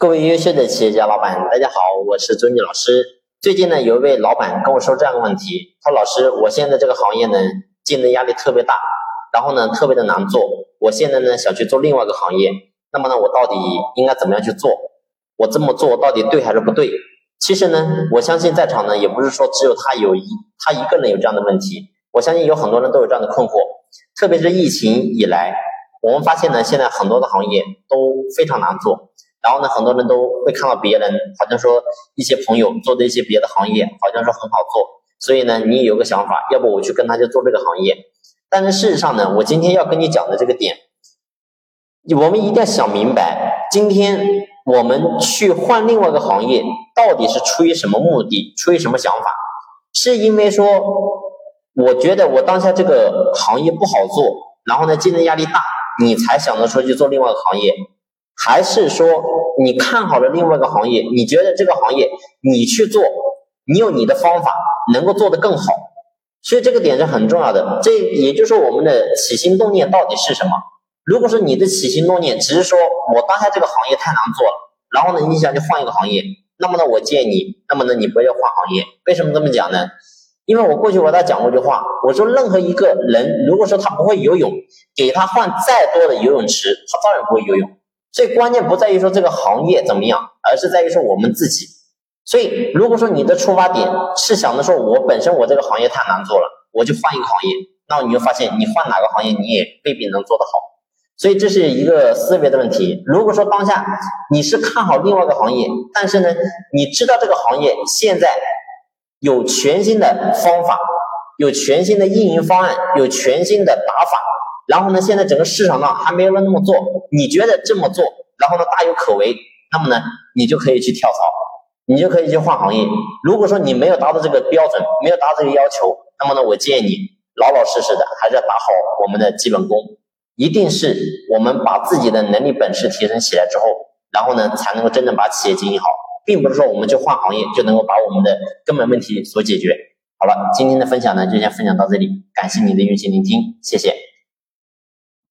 各位优秀的企业家老板，大家好，我是周女老师。最近呢，有一位老板跟我说这样的问题，说老师，我现在这个行业呢，竞争压力特别大，然后呢，特别的难做。我现在呢，想去做另外一个行业，那么呢，我到底应该怎么样去做？我这么做到底对还是不对？其实呢，我相信在场呢，也不是说只有他有一他一个人有这样的问题，我相信有很多人都有这样的困惑。特别是疫情以来，我们发现呢，现在很多的行业都非常难做。然后呢，很多人都会看到别人，好像说一些朋友做的一些别的行业，好像说很好做，所以呢，你有个想法，要不我去跟他去做这个行业。但是事实上呢，我今天要跟你讲的这个点，我们一定要想明白，今天我们去换另外一个行业，到底是出于什么目的，出于什么想法？是因为说，我觉得我当下这个行业不好做，然后呢，竞争压力大，你才想着说去做另外一个行业。还是说你看好了另外一个行业，你觉得这个行业你去做，你有你的方法能够做得更好，所以这个点是很重要的。这也就是说我们的起心动念到底是什么？如果说你的起心动念只是说我当下这个行业太难做了，然后呢你想去换一个行业，那么呢我建议你，那么呢你不要换行业。为什么这么讲呢？因为我过去我大家讲过一句话，我说任何一个人如果说他不会游泳，给他换再多的游泳池，他照样不会游泳。最关键不在于说这个行业怎么样，而是在于说我们自己。所以，如果说你的出发点是想着说我本身我这个行业太难做了，我就换一个行业，那你就发现你换哪个行业你也未必能做得好。所以这是一个思维的问题。如果说当下你是看好另外一个行业，但是呢，你知道这个行业现在有全新的方法，有全新的运营方案，有全新的打法。然后呢，现在整个市场上还没有人那么做，你觉得这么做，然后呢大有可为，那么呢，你就可以去跳槽，你就可以去换行业。如果说你没有达到这个标准，没有达到这个要求，那么呢，我建议你老老实实的，还是要打好我们的基本功。一定是我们把自己的能力本事提升起来之后，然后呢，才能够真正把企业经营好，并不是说我们去换行业就能够把我们的根本问题所解决。好了，今天的分享呢，就先分享到这里，感谢你的用心聆听，谢谢。